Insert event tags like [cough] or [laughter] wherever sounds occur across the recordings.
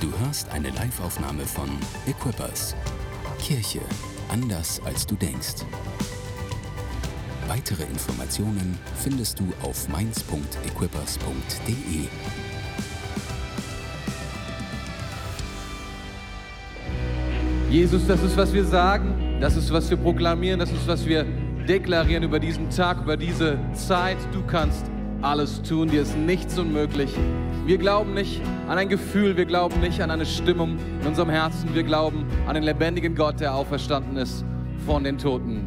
Du hörst eine Live-Aufnahme von Equippers. Kirche anders als du denkst. Weitere Informationen findest du auf mainz.equippers.de. Jesus, das ist, was wir sagen, das ist, was wir proklamieren, das ist, was wir deklarieren über diesen Tag, über diese Zeit. Du kannst alles tun, dir ist nichts unmöglich. Wir glauben nicht an ein Gefühl, wir glauben nicht an eine Stimmung in unserem Herzen, wir glauben an den lebendigen Gott, der auferstanden ist von den Toten.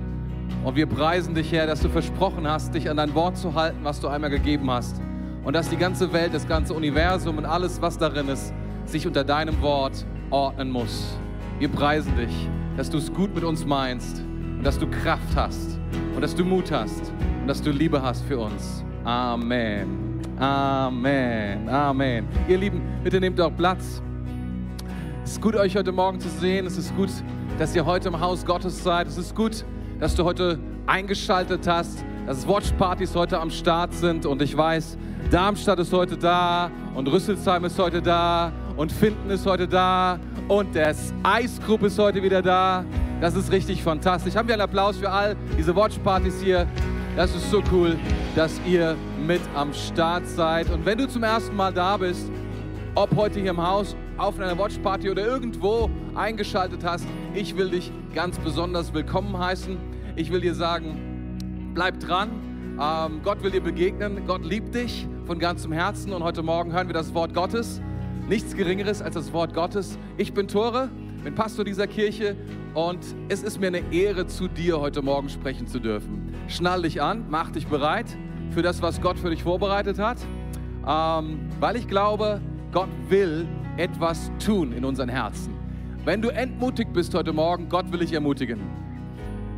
Und wir preisen dich, Herr, dass du versprochen hast, dich an dein Wort zu halten, was du einmal gegeben hast. Und dass die ganze Welt, das ganze Universum und alles, was darin ist, sich unter deinem Wort ordnen muss. Wir preisen dich, dass du es gut mit uns meinst und dass du Kraft hast und dass du Mut hast und dass du Liebe hast für uns. Amen. Amen. Amen. Ihr Lieben, bitte nehmt auch Platz. Es ist gut, euch heute Morgen zu sehen. Es ist gut, dass ihr heute im Haus Gottes seid. Es ist gut, dass du heute eingeschaltet hast, dass Watchpartys heute am Start sind. Und ich weiß, Darmstadt ist heute da und Rüsselsheim ist heute da und Finden ist heute da und das Eisgruppe ist heute wieder da. Das ist richtig fantastisch. Haben wir einen Applaus für all diese Watchpartys hier? Das ist so cool, dass ihr mit am Start seid. Und wenn du zum ersten Mal da bist, ob heute hier im Haus, auf einer Watchparty oder irgendwo eingeschaltet hast, ich will dich ganz besonders willkommen heißen. Ich will dir sagen, bleib dran. Ähm, Gott will dir begegnen. Gott liebt dich von ganzem Herzen. Und heute Morgen hören wir das Wort Gottes. Nichts Geringeres als das Wort Gottes. Ich bin Tore, bin Pastor dieser Kirche und es ist mir eine Ehre, zu dir heute Morgen sprechen zu dürfen. Schnall dich an, mach dich bereit für das, was Gott für dich vorbereitet hat, ähm, weil ich glaube, Gott will etwas tun in unseren Herzen. Wenn du entmutigt bist heute Morgen, Gott will dich ermutigen.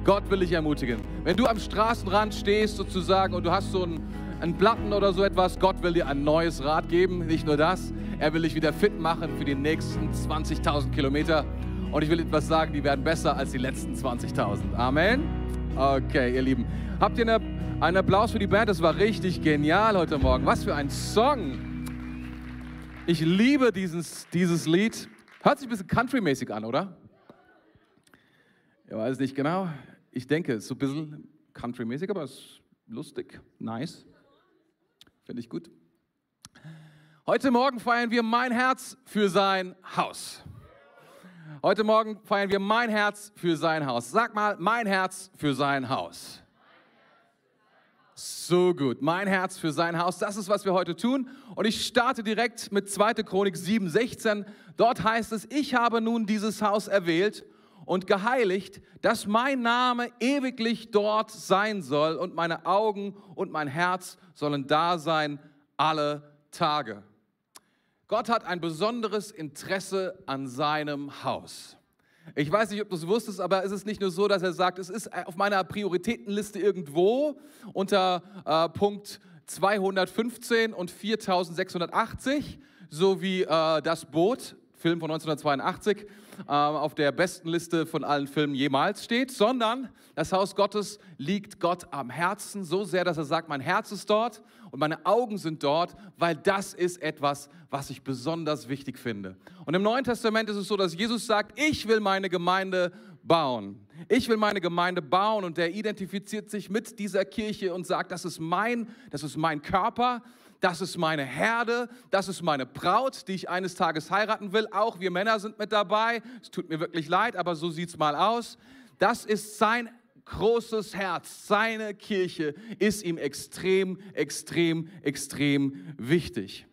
Gott will dich ermutigen. Wenn du am Straßenrand stehst sozusagen und du hast so einen, einen Platten oder so etwas, Gott will dir ein neues Rad geben. Nicht nur das, er will dich wieder fit machen für die nächsten 20.000 Kilometer. Und ich will etwas sagen, die werden besser als die letzten 20.000. Amen. Okay, ihr Lieben. Habt ihr eine, einen Applaus für die Band? Das war richtig genial heute Morgen. Was für ein Song. Ich liebe dieses, dieses Lied. Hört sich ein bisschen countrymäßig an, oder? Ich weiß nicht genau. Ich denke, es ist so ein bisschen countrymäßig, aber es ist lustig, nice. Finde ich gut. Heute Morgen feiern wir mein Herz für sein Haus. Heute Morgen feiern wir mein Herz für sein Haus. Sag mal, mein Herz für sein Haus. So gut, mein Herz für sein Haus, das ist, was wir heute tun. Und ich starte direkt mit 2. Chronik 7, 16. Dort heißt es, ich habe nun dieses Haus erwählt und geheiligt, dass mein Name ewiglich dort sein soll und meine Augen und mein Herz sollen da sein alle Tage. Gott hat ein besonderes Interesse an seinem Haus. Ich weiß nicht, ob du es wusstest, aber es ist nicht nur so, dass er sagt, es ist auf meiner Prioritätenliste irgendwo unter äh, Punkt 215 und 4680, so wie äh, das Boot, Film von 1982, äh, auf der besten Liste von allen Filmen jemals steht, sondern das Haus Gottes liegt Gott am Herzen so sehr, dass er sagt, mein Herz ist dort und meine Augen sind dort, weil das ist etwas, was ich besonders wichtig finde. Und im Neuen Testament ist es so, dass Jesus sagt, ich will meine Gemeinde bauen. Ich will meine Gemeinde bauen und er identifiziert sich mit dieser Kirche und sagt, das ist mein, das ist mein Körper, das ist meine Herde, das ist meine Braut, die ich eines Tages heiraten will. Auch wir Männer sind mit dabei. Es tut mir wirklich leid, aber so sieht es mal aus. Das ist sein großes Herz, seine Kirche ist ihm extrem, extrem, extrem wichtig.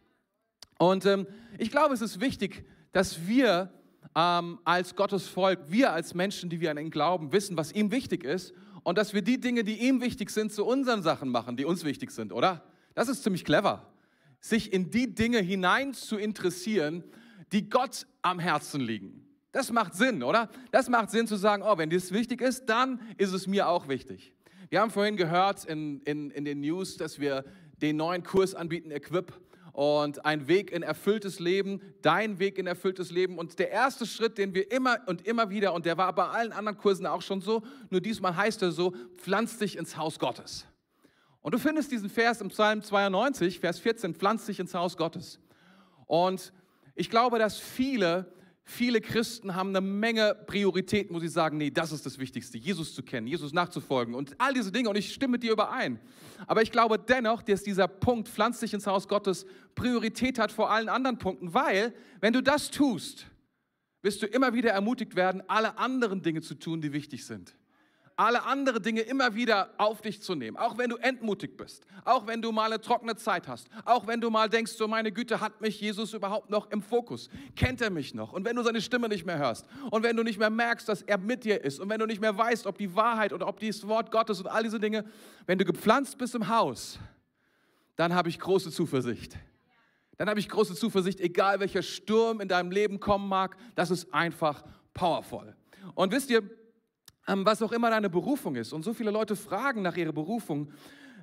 Und ähm, ich glaube, es ist wichtig, dass wir ähm, als Gottes Volk, wir als Menschen, die wir an ihn glauben, wissen, was ihm wichtig ist und dass wir die Dinge, die ihm wichtig sind, zu unseren Sachen machen, die uns wichtig sind, oder? Das ist ziemlich clever, sich in die Dinge hinein zu interessieren, die Gott am Herzen liegen. Das macht Sinn, oder? Das macht Sinn zu sagen, oh, wenn das wichtig ist, dann ist es mir auch wichtig. Wir haben vorhin gehört in, in, in den News, dass wir den neuen Kurs anbieten, Equip, und ein Weg in erfülltes Leben, dein Weg in erfülltes Leben. Und der erste Schritt, den wir immer und immer wieder, und der war bei allen anderen Kursen auch schon so, nur diesmal heißt er so, pflanz dich ins Haus Gottes. Und du findest diesen Vers im Psalm 92, Vers 14, pflanz dich ins Haus Gottes. Und Ich glaube, dass viele, viele Christen haben eine Menge Prioritäten, wo sie sagen, nee, das ist das Wichtigste, Jesus zu kennen, Jesus nachzufolgen und all diese Dinge. Und ich stimme mit dir überein. Aber ich glaube dennoch, dass dieser Punkt, pflanz dich ins Haus Gottes, Priorität hat vor allen anderen Punkten, weil wenn du das tust, wirst du immer wieder ermutigt werden, alle anderen Dinge zu tun, die wichtig sind alle anderen Dinge immer wieder auf dich zu nehmen. Auch wenn du entmutigt bist, auch wenn du mal eine trockene Zeit hast, auch wenn du mal denkst, so meine Güte, hat mich Jesus überhaupt noch im Fokus? Kennt er mich noch? Und wenn du seine Stimme nicht mehr hörst und wenn du nicht mehr merkst, dass er mit dir ist und wenn du nicht mehr weißt, ob die Wahrheit oder ob dieses Wort Gottes und all diese Dinge, wenn du gepflanzt bist im Haus, dann habe ich große Zuversicht. Dann habe ich große Zuversicht, egal welcher Sturm in deinem Leben kommen mag, das ist einfach powerful. Und wisst ihr, was auch immer deine Berufung ist. Und so viele Leute fragen nach ihrer Berufung.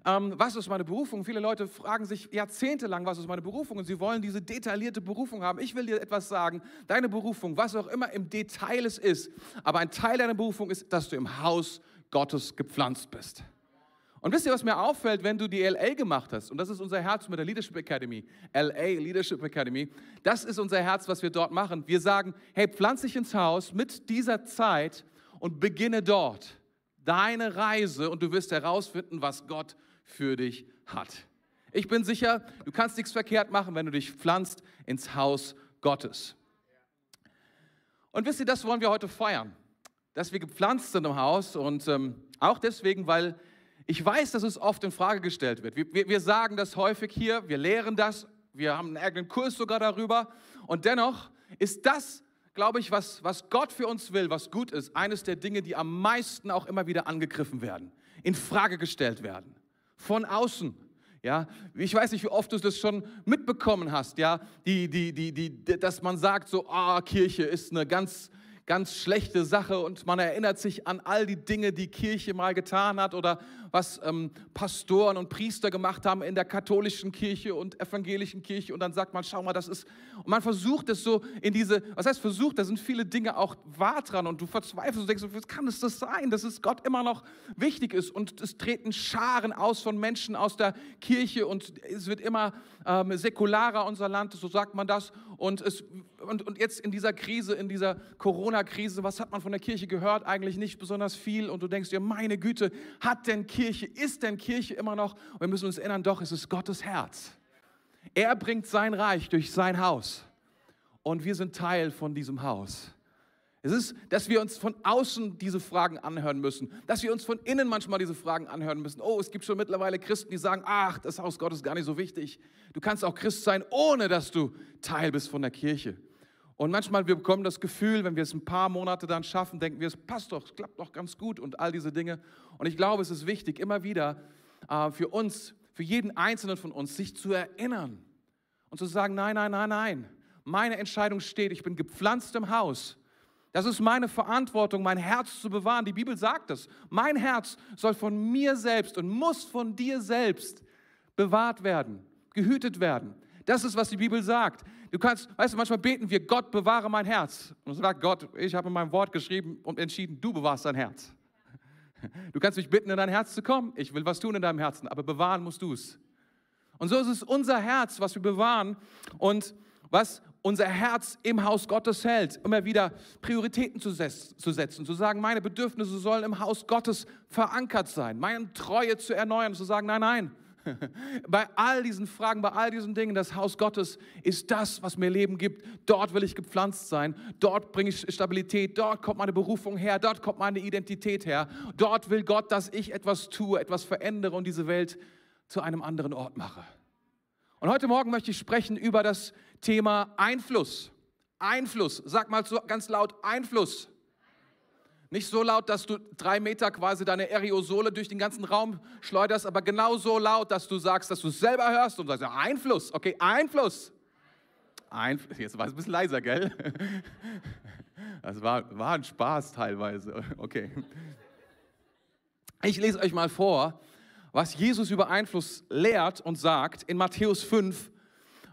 Ähm, was ist meine Berufung? Viele Leute fragen sich jahrzehntelang, was ist meine Berufung? Und sie wollen diese detaillierte Berufung haben. Ich will dir etwas sagen. Deine Berufung, was auch immer im Detail es ist, aber ein Teil deiner Berufung ist, dass du im Haus Gottes gepflanzt bist. Und wisst ihr, was mir auffällt, wenn du die LA gemacht hast? Und das ist unser Herz mit der Leadership Academy. LA Leadership Academy. Das ist unser Herz, was wir dort machen. Wir sagen, hey, pflanz dich ins Haus mit dieser Zeit und beginne dort deine Reise und du wirst herausfinden, was Gott für dich hat. Ich bin sicher, du kannst nichts verkehrt machen, wenn du dich pflanzt ins Haus Gottes. Und wisst ihr, das wollen wir heute feiern, dass wir gepflanzt sind im Haus und ähm, auch deswegen, weil ich weiß, dass es oft in Frage gestellt wird. Wir, wir, wir sagen das häufig hier, wir lehren das, wir haben einen eigenen Kurs sogar darüber und dennoch ist das glaube ich, was, was Gott für uns will, was gut ist, eines der Dinge, die am meisten auch immer wieder angegriffen werden, in Frage gestellt werden. Von außen. Ja, ich weiß nicht, wie oft du das schon mitbekommen hast, ja, die, die, die, die, dass man sagt so, ah, Kirche ist eine ganz ganz schlechte Sache und man erinnert sich an all die Dinge, die Kirche mal getan hat oder was ähm, Pastoren und Priester gemacht haben in der katholischen Kirche und evangelischen Kirche und dann sagt man, schau mal, das ist, und man versucht es so in diese, was heißt versucht, da sind viele Dinge auch wahr dran und du verzweifelst und denkst, wie kann es das sein, dass es Gott immer noch wichtig ist und es treten Scharen aus von Menschen aus der Kirche und es wird immer ähm, säkularer unser Land, so sagt man das und, es, und, und jetzt in dieser Krise, in dieser Corona-Krise, was hat man von der Kirche gehört? Eigentlich nicht besonders viel. Und du denkst dir, meine Güte, hat denn Kirche, ist denn Kirche immer noch? Und wir müssen uns erinnern, doch, es ist Gottes Herz. Er bringt sein Reich durch sein Haus. Und wir sind Teil von diesem Haus. Es ist, dass wir uns von außen diese Fragen anhören müssen, dass wir uns von innen manchmal diese Fragen anhören müssen. Oh, es gibt schon mittlerweile Christen, die sagen, ach, das Haus Gottes ist gar nicht so wichtig. Du kannst auch Christ sein, ohne dass du Teil bist von der Kirche. Und manchmal wir bekommen das Gefühl, wenn wir es ein paar Monate dann schaffen, denken wir, es passt doch, es klappt doch ganz gut und all diese Dinge. Und ich glaube, es ist wichtig, immer wieder äh, für uns, für jeden Einzelnen von uns, sich zu erinnern und zu sagen, nein, nein, nein, nein, meine Entscheidung steht, ich bin gepflanzt im Haus das ist meine Verantwortung, mein Herz zu bewahren. Die Bibel sagt es. Mein Herz soll von mir selbst und muss von dir selbst bewahrt werden, gehütet werden. Das ist, was die Bibel sagt. Du kannst, weißt du, manchmal beten wir, Gott bewahre mein Herz. Und sagt Gott, ich habe in meinem Wort geschrieben und entschieden, du bewahrst dein Herz. Du kannst mich bitten, in dein Herz zu kommen. Ich will was tun in deinem Herzen, aber bewahren musst du es. Und so ist es unser Herz, was wir bewahren und was unser Herz im Haus Gottes hält, immer wieder Prioritäten zu, setzen, zu sagen, meine Bedürfnisse sollen im Haus Gottes verankert sein, meine Treue zu erneuern, zu sagen, nein, nein. [laughs] Bei all diesen Fragen, bei all diesen Dingen, das Haus Gottes ist das, was mir Leben gibt. Dort will ich gepflanzt sein. Dort bringe ich Stabilität. Dort kommt meine Berufung her. Dort kommt meine Identität her. Dort will Gott, dass ich etwas tue, etwas verändere und diese Welt zu einem anderen Ort mache. Und heute Morgen möchte ich sprechen über das Thema Einfluss. Einfluss. Sag mal so ganz laut Einfluss. Nicht so laut, dass du drei Meter quasi deine Aerosole durch den ganzen Raum schleuderst, aber genau so laut, dass du sagst, dass du es selber hörst und sagst, Einfluss. Okay, Einfluss. Einfluss. Jetzt war es ein bisschen leiser, gell? [laughs] Das war, war ein Spaß teilweise. Okay. Ich lese euch mal vor, was Jesus über Einfluss lehrt und sagt in Matthäus 5,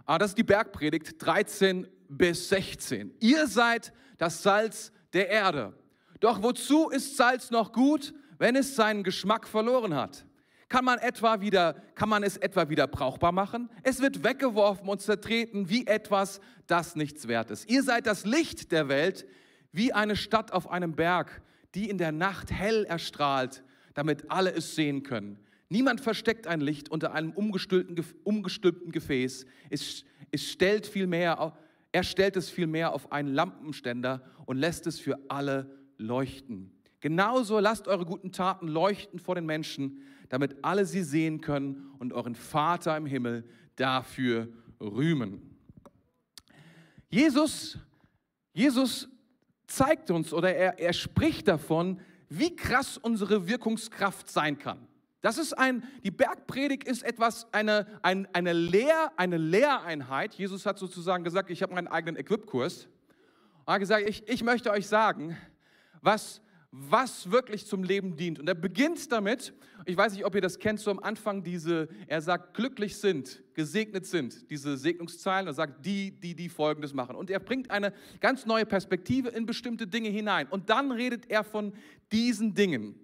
ah, das ist die Bergpredigt 13 bis 16. Ihr seid das Salz der Erde. Doch wozu ist Salz noch gut, wenn es seinen Geschmack verloren hat? Kann man, etwa wieder, kann man es etwa wieder brauchbar machen? Es wird weggeworfen und zertreten wie etwas, das nichts wert ist. Ihr seid das Licht der Welt, wie eine Stadt auf einem Berg, die in der Nacht hell erstrahlt, damit alle es sehen können. Niemand versteckt ein Licht unter einem umgestülpten, Gefäß. Es, es stellt vielmehr, er stellt es vielmehr auf einen Lampenständer und lässt es für alle leuchten. Genauso lasst eure guten Taten leuchten vor den Menschen, damit alle sie sehen können und euren Vater im Himmel dafür rühmen. Jesus, Jesus zeigt uns oder er, er spricht davon, wie krass unsere Wirkungskraft sein kann. Das ist ein, die Bergpredigt ist etwas, eine, ein, eine, Lehr, eine Lehreinheit. Jesus hat sozusagen gesagt, ich habe meinen eigenen Equip-Kurs. Er hat gesagt, ich, ich möchte euch sagen, was, was wirklich zum Leben dient. Und er beginnt damit, ich weiß nicht, ob ihr das kennt, so am Anfang diese, er sagt, glücklich sind, gesegnet sind, diese Segnungszeilen, er sagt, die, die, die Folgendes machen. Und er bringt eine ganz neue Perspektive in bestimmte Dinge hinein. Und dann redet er von diesen Dingen.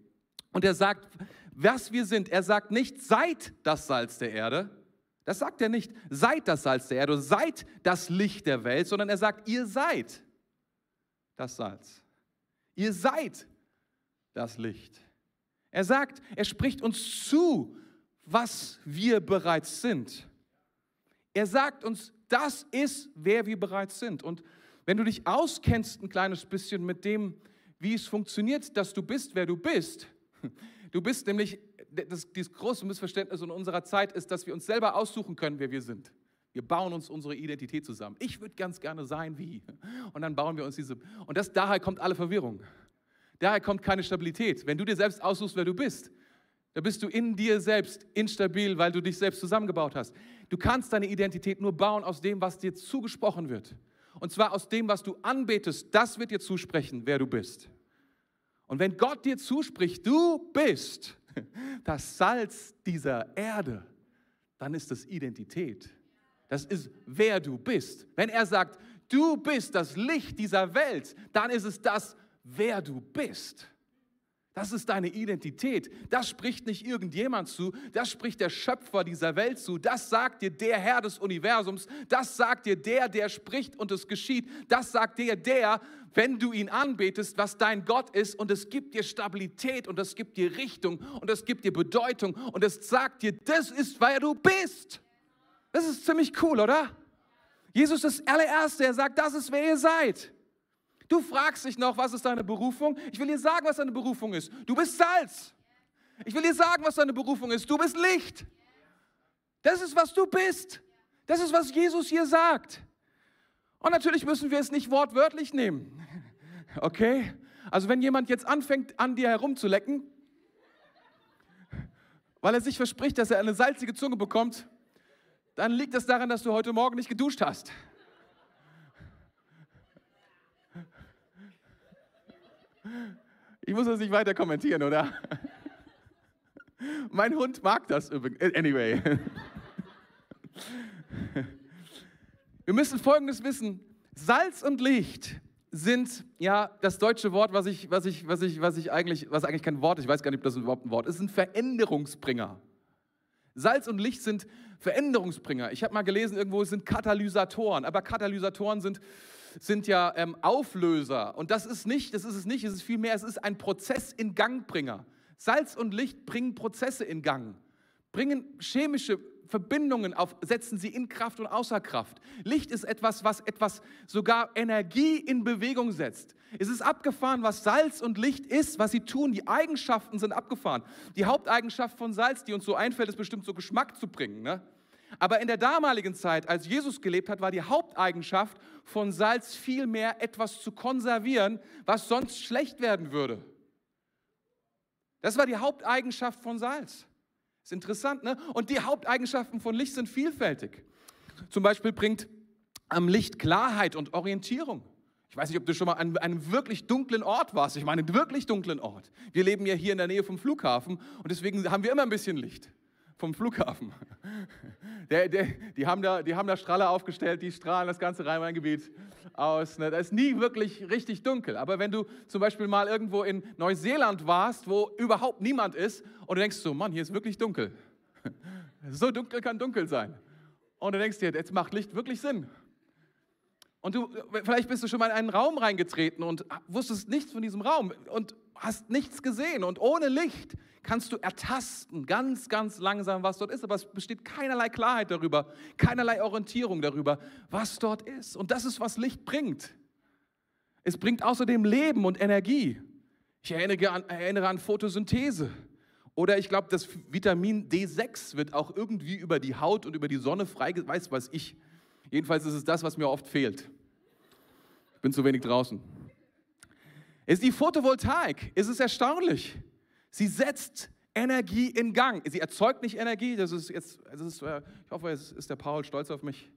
Und er sagt, was wir sind. Er sagt nicht, seid das Salz der Erde. Das sagt er nicht, seid das Salz der Erde, seid das Licht der Welt, sondern er sagt, ihr seid das Salz. Ihr seid das Licht. Er sagt, er spricht uns zu, was wir bereits sind. Er sagt uns, das ist, wer wir bereits sind. Und wenn du dich auskennst ein kleines bisschen mit dem, wie es funktioniert, dass du bist, wer du bist, du bist nämlich, das, dieses große Missverständnis in unserer Zeit ist, dass wir uns selber aussuchen können, wer wir sind. Wir bauen uns unsere Identität zusammen. Ich würde ganz gerne sein wie. Und dann bauen wir uns diese. Und das, daher kommt alle Verwirrung. Daher kommt keine Stabilität. Wenn du dir selbst aussuchst, wer du bist, dann bist du in dir selbst instabil, weil du dich selbst zusammengebaut hast. Du kannst deine Identität nur bauen aus dem, was dir zugesprochen wird. Und zwar aus dem, was du anbetest. Das wird dir zusprechen, wer du bist. Und wenn Gott dir zuspricht, du bist [laughs] das Salz dieser Erde, dann ist das Identität. Das ist, wer du bist. Wenn er sagt, du bist das Licht dieser Welt, dann ist es das, wer du bist. Das ist deine Identität. Das spricht nicht irgendjemand zu, das spricht der Schöpfer dieser Welt zu. Das sagt dir der Herr des Universums. Das sagt dir der, der spricht und es geschieht. Das sagt dir der, wenn du ihn anbetest, was dein Gott ist. Und es gibt dir Stabilität und es gibt dir Richtung und es gibt dir Bedeutung und es sagt dir, das ist, wer du bist. Das ist ziemlich cool, oder? Jesus ist der allererste, er sagt, das ist, wer ihr seid. Du fragst dich noch, was ist deine Berufung? Ich will dir sagen, was deine Berufung ist. Du bist Salz. Ich will dir sagen, was deine Berufung ist. Du bist Licht. Das ist, was du bist. Das ist, was Jesus hier sagt. Und natürlich müssen wir es nicht wortwörtlich nehmen. [laughs] Okay? Also wenn jemand jetzt anfängt, an dir herumzulecken, weil er sich verspricht, dass er eine salzige Zunge bekommt, dann liegt das daran, dass du heute Morgen nicht geduscht hast. Ich muss das nicht weiter kommentieren, oder? Mein Hund mag das übrigens. Anyway. Wir müssen Folgendes wissen. Salz und Licht sind ja das deutsche Wort, was ich, was ich, was ich, was ich eigentlich, was eigentlich kein Wort ist. Ich weiß gar nicht, ob das überhaupt ein Wort ist. Sind Veränderungsbringer. Salz und Licht sind Veränderungsbringer. Ich habe mal gelesen, irgendwo sind Katalysatoren, aber Katalysatoren sind sind ja ähm, Auflöser. Und das ist nicht, das ist es nicht, es ist vielmehr, es ist ein Prozess in Gangbringer. Salz und Licht bringen Prozesse in Gang, bringen chemische Verbindungen auf, setzen sie in Kraft und außer Kraft. Licht ist etwas, was etwas sogar Energie in Bewegung setzt. Es ist abgefahren, was Salz und Licht ist, was sie tun. Die Eigenschaften sind abgefahren. Die Haupteigenschaft von Salz, die uns so einfällt, ist bestimmt so Geschmack zu bringen. Ne? Aber in der damaligen Zeit, als Jesus gelebt hat, war die Haupteigenschaft von Salz vielmehr etwas zu konservieren, was sonst schlecht werden würde. Das war die Haupteigenschaft von Salz. Ist interessant, ne? Und die Haupteigenschaften von Licht sind vielfältig. Zum Beispiel bringt am Licht Klarheit und Orientierung. Ich weiß nicht, ob du schon mal an einem wirklich dunklen Ort warst. Ich meine, einen wirklich dunklen Ort. Wir leben ja hier in der Nähe vom Flughafen und deswegen haben wir immer ein bisschen Licht. Vom Flughafen. Der, der, die, haben da, die haben da Strahler aufgestellt, die strahlen das ganze Rhein-Main-Gebiet aus. Ne? Da ist nie wirklich richtig dunkel. Aber wenn du zum Beispiel mal irgendwo in Neuseeland warst, wo überhaupt niemand ist, und du denkst so, Mann, hier ist wirklich dunkel. So dunkel kann dunkel sein. Und du denkst dir, jetzt macht Licht wirklich Sinn. Und du, vielleicht bist du schon mal in einen Raum reingetreten und wusstest nichts von diesem Raum und hast nichts gesehen. Und ohne Licht kannst du ertasten, ganz, ganz langsam, was dort ist. Aber es besteht keinerlei Klarheit darüber, keinerlei Orientierung darüber, was dort ist. Und das ist, was Licht bringt. Es bringt außerdem Leben und Energie. Ich erinnere an, erinnere an Photosynthese. Oder ich glaube, das Vitamin D6 wird auch irgendwie über die Haut und über die Sonne freigesetzt, weiß was ich. Jedenfalls ist es das, was mir oft fehlt. Ich bin zu wenig draußen. Es ist die Photovoltaik. Es ist erstaunlich. Sie setzt Energie in Gang. Sie erzeugt nicht Energie. Das ist jetzt, das ist, äh, ich hoffe, es ist der Paul stolz auf mich.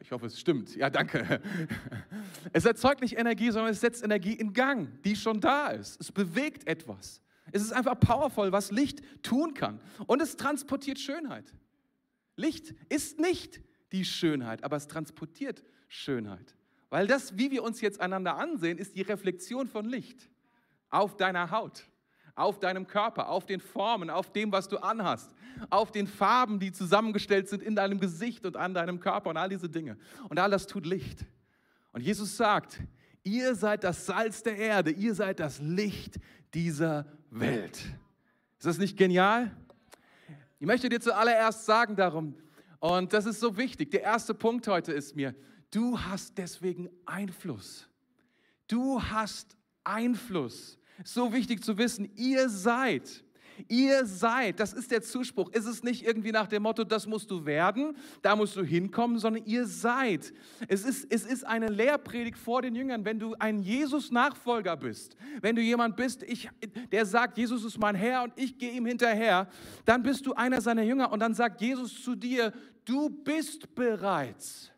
Ich hoffe, es stimmt. Ja, danke. [laughs] Es erzeugt nicht Energie, sondern es setzt Energie in Gang, die schon da ist. Es bewegt etwas. Es ist einfach powerful, was Licht tun kann. Und es transportiert Schönheit. Licht ist nicht die Schönheit, aber es transportiert Schönheit. Weil das, wie wir uns jetzt einander ansehen, ist die Reflexion von Licht auf deiner Haut, auf deinem Körper, auf den Formen, auf dem, was du anhast, auf den Farben, die zusammengestellt sind in deinem Gesicht und an deinem Körper und all diese Dinge. Und all das tut Licht. Und Jesus sagt, ihr seid das Salz der Erde, ihr seid das Licht dieser Welt. Ist das nicht genial? Ich möchte dir zuallererst sagen darum, und das ist so wichtig, der erste Punkt heute ist mir, du hast deswegen Einfluss. Du hast Einfluss. So wichtig zu wissen, ihr seid Ihr seid, das ist der Zuspruch. Ist es nicht irgendwie nach dem Motto, das musst du werden, da musst du hinkommen, sondern ihr seid. Es ist, es ist eine Lehrpredigt vor den Jüngern. Wenn du ein Jesus-Nachfolger bist, wenn du jemand bist, ich, der sagt, Jesus ist mein Herr und ich gehe ihm hinterher, dann bist du einer seiner Jünger und dann sagt Jesus zu dir, du bist bereits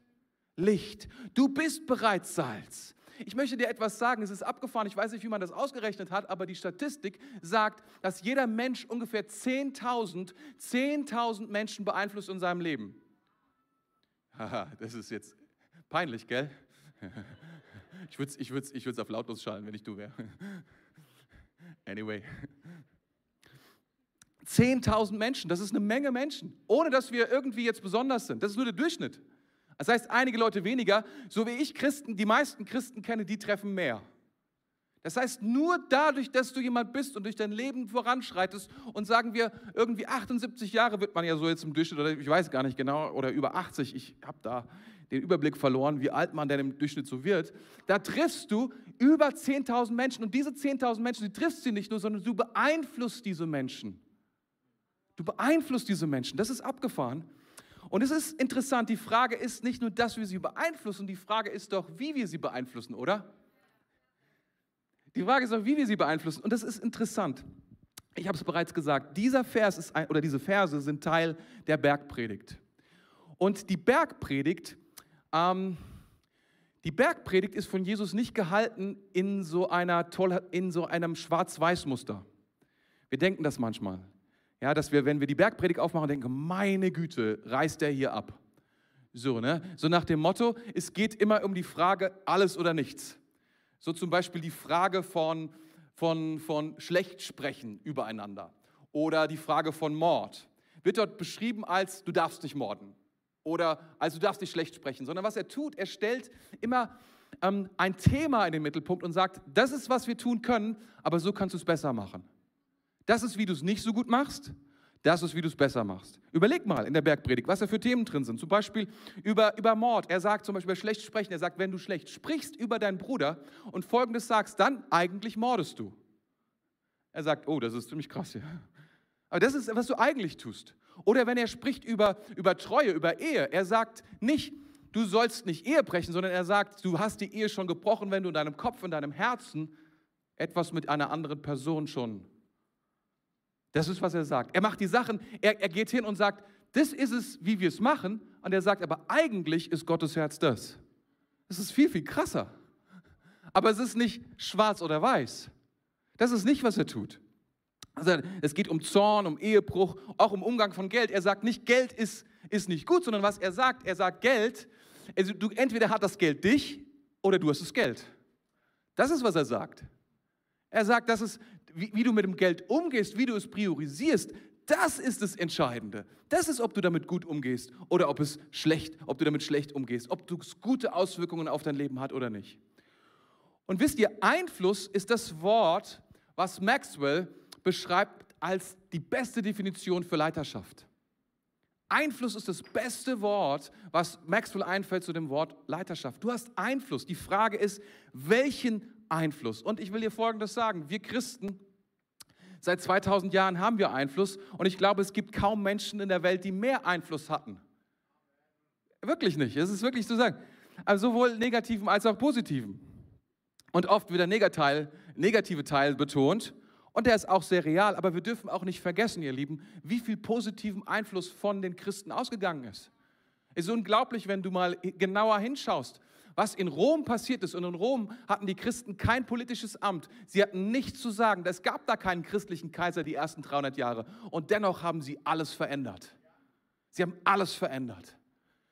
Licht, du bist bereits Salz. Ich möchte dir etwas sagen, es ist abgefahren, ich weiß nicht, wie man das ausgerechnet hat, aber die Statistik sagt, dass jeder Mensch ungefähr 10.000, 10.000 Menschen beeinflusst in seinem Leben. Haha, das ist jetzt peinlich, gell? Ich würde es ich würd's, ich würd's auf lautlos schalten, wenn ich du wäre. Anyway. 10.000 Menschen, das ist eine Menge Menschen, ohne dass wir irgendwie jetzt besonders sind. Das ist nur der Durchschnitt. Das heißt, einige Leute weniger, so wie ich Christen, die meisten Christen kenne, die treffen mehr. Das heißt, nur dadurch, dass du jemand bist und durch dein Leben voranschreitest und sagen wir, irgendwie 78 Jahre wird man ja so jetzt im Durchschnitt, oder ich weiß gar nicht genau, oder über 80, ich habe da den Überblick verloren, wie alt man denn im Durchschnitt so wird, da triffst du über 10.000 Menschen und diese 10.000 Menschen, die triffst du nicht nur, sondern du beeinflusst diese Menschen. Du beeinflusst diese Menschen, das ist abgefahren. Und es ist interessant, die Frage ist nicht nur, dass wir sie beeinflussen, die Frage ist doch, wie wir sie beeinflussen, oder? Die Frage ist doch, wie wir sie beeinflussen. Und das ist interessant. Ich habe es bereits gesagt, dieser Vers ist ein, oder diese Verse sind Teil der Bergpredigt. Und die Bergpredigt, ähm, die Bergpredigt ist von Jesus nicht gehalten in so, einer in so einem Schwarz-Weiß-Muster. Wir denken das manchmal. Ja, dass wir, wenn wir die Bergpredigt aufmachen, denken, meine Güte, reißt der hier ab. So, ne? So nach dem Motto, es geht immer um die Frage, alles oder nichts. So zum Beispiel die Frage von, von, von Schlechtsprechen übereinander oder die Frage von Mord. Wird dort beschrieben als, du darfst nicht morden oder als du darfst nicht schlecht sprechen, sondern was er tut, er stellt immer ähm, ein Thema in den Mittelpunkt und sagt, das ist, was wir tun können, aber so kannst du es besser machen. Das ist, wie du es nicht so gut machst. Das ist, wie du es besser machst. Überleg mal in der Bergpredigt, was da für Themen drin sind. Zum Beispiel über, über Mord. Er sagt zum Beispiel über schlecht sprechen. Er sagt, wenn du schlecht sprichst über deinen Bruder und Folgendes sagst, dann eigentlich mordest du. Er sagt, oh, das ist ziemlich krass, ja. Aber das ist, was du eigentlich tust. Oder wenn er spricht über, über Treue, über Ehe. Er sagt nicht, du sollst nicht Ehe brechen, sondern er sagt, du hast die Ehe schon gebrochen, wenn du in deinem Kopf, in deinem Herzen etwas mit einer anderen Person schon das ist, was er sagt. Er macht die Sachen, er, er geht hin und sagt, das ist es, wie wir es machen. Und er sagt, aber eigentlich ist Gottes Herz das. Das ist viel, viel krasser. Aber es ist nicht schwarz oder weiß. Das ist nicht, was er tut. Also es geht um Zorn, um Ehebruch, auch um Umgang von Geld. Er sagt nicht, Geld ist, ist nicht gut, sondern was er sagt, er sagt, Geld, also du, entweder hat das Geld dich oder du hast das Geld. Das ist, was er sagt. Er sagt, das ist, wie, wie du mit dem Geld umgehst, wie du es priorisierst, das ist das Entscheidende. Das ist, ob du damit gut umgehst oder ob es schlecht, ob du damit schlecht umgehst, ob es gute Auswirkungen auf dein Leben hat oder nicht. Und wisst ihr, Einfluss ist das Wort, was Maxwell beschreibt als die beste Definition für Leiterschaft. Einfluss ist das beste Wort, was Maxwell einfällt zu dem Wort Leiterschaft. Du hast Einfluss. Die Frage ist, welchen Einfluss? Und ich will dir Folgendes sagen. Wir Christen, seit 2000 Jahren haben wir Einfluss und ich glaube, es gibt kaum Menschen in der Welt, die mehr Einfluss hatten. Wirklich nicht. Es ist wirklich zu sagen. Also sowohl negativen als auch positiven. Und oft wird der negative Teil betont und der ist auch sehr real, aber wir dürfen auch nicht vergessen, ihr Lieben, wie viel positiven Einfluss von den Christen ausgegangen ist. Es ist unglaublich, wenn du mal genauer hinschaust, was in Rom passiert ist. Und in Rom hatten die Christen kein politisches Amt. Sie hatten nichts zu sagen. Es gab da keinen christlichen Kaiser die ersten 300 Jahre. Und dennoch haben sie alles verändert. Sie haben alles verändert.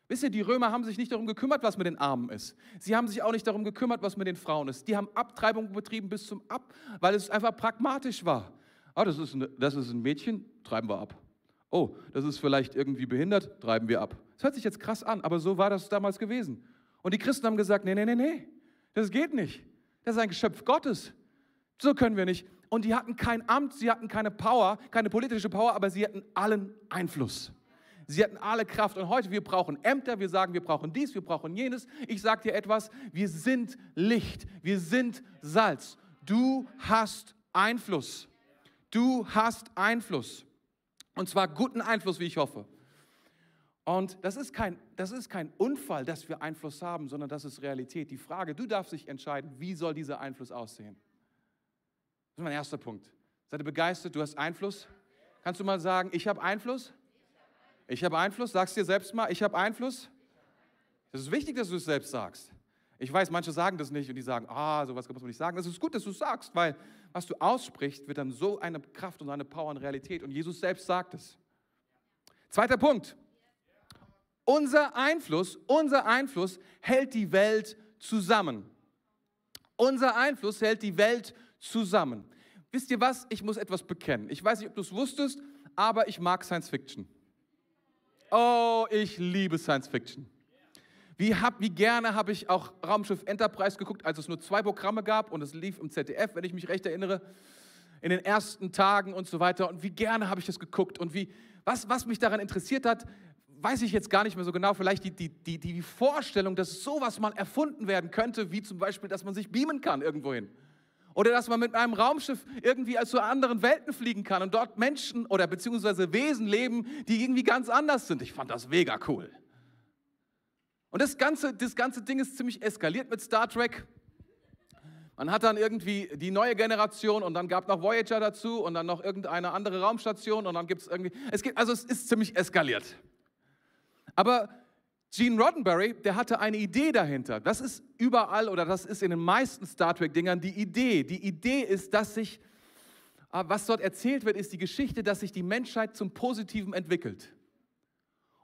Wisst ihr, die Römer haben sich nicht darum gekümmert, was mit den Armen ist. Sie haben sich auch nicht darum gekümmert, was mit den Frauen ist. Die haben Abtreibung betrieben bis zum Ab, weil es einfach pragmatisch war. Ah, das ist, ein, das ist ein Mädchen, treiben wir ab. Oh, das ist vielleicht irgendwie behindert, treiben wir ab. Das hört sich jetzt krass an, aber so war das damals gewesen. Und die Christen haben gesagt, nee, nee, nee, nee, das geht nicht. Das ist ein Geschöpf Gottes. So können wir nicht. Und die hatten kein Amt, sie hatten keine Power, keine politische Power, aber sie hatten allen Einfluss. Sie hatten alle Kraft. Und heute, wir brauchen Ämter, wir sagen, wir brauchen dies, wir brauchen jenes. Ich sage dir etwas, wir sind Licht, wir sind Salz. Du hast Einfluss. Du hast Einfluss. Und zwar guten Einfluss, wie ich hoffe. Und das ist, kein, das ist kein Unfall, dass wir Einfluss haben, sondern das ist Realität. Die Frage, du darfst dich entscheiden, wie soll dieser Einfluss aussehen? Das ist mein erster Punkt. Seid ihr begeistert? Du hast Einfluss? Kannst du mal sagen, ich habe Einfluss? Ich habe Einfluss, sagst dir selbst mal, ich habe Einfluss. Es ist wichtig, dass du es selbst sagst. Ich weiß, manche sagen das nicht und die sagen, ah, sowas muss man nicht sagen. Es ist gut, dass du es sagst, weil was du aussprichst, wird dann so eine Kraft und eine Power und Realität. Und Jesus selbst sagt es. Zweiter Punkt. Unser Einfluss, unser Einfluss hält die Welt zusammen. Unser Einfluss hält die Welt zusammen. Wisst ihr was? Ich muss etwas bekennen. Ich weiß nicht, ob du es wusstest, aber ich mag Science Fiction. Oh, ich liebe Science Fiction. Wie, hab, wie gerne habe ich auch Raumschiff Enterprise geguckt, als es nur zwei Programme gab und es lief im ZDF, wenn ich mich recht erinnere, in den ersten Tagen und so weiter. Und wie gerne habe ich das geguckt und wie, was, was mich daran interessiert hat, weiß ich jetzt gar nicht mehr so genau. Vielleicht die, die, die, die Vorstellung, dass sowas mal erfunden werden könnte, wie zum Beispiel, dass man sich beamen kann irgendwohin. Oder dass man mit einem Raumschiff irgendwie zu anderen Welten fliegen kann und dort Menschen oder beziehungsweise Wesen leben, die irgendwie ganz anders sind. Ich fand das mega cool. Und das ganze, das ganze Ding ist ziemlich eskaliert mit Star Trek. Man hat dann irgendwie die neue Generation und dann gab noch Voyager dazu und dann noch irgendeine andere Raumstation und dann gibt es irgendwie, es gibt, also es ist ziemlich eskaliert. Aber Gene Roddenberry, der hatte eine Idee dahinter. Das ist überall oder das ist in den meisten Star Trek-Dingern die Idee. Die Idee ist, dass sich, äh, was dort erzählt wird, ist die Geschichte, dass sich die Menschheit zum Positiven entwickelt.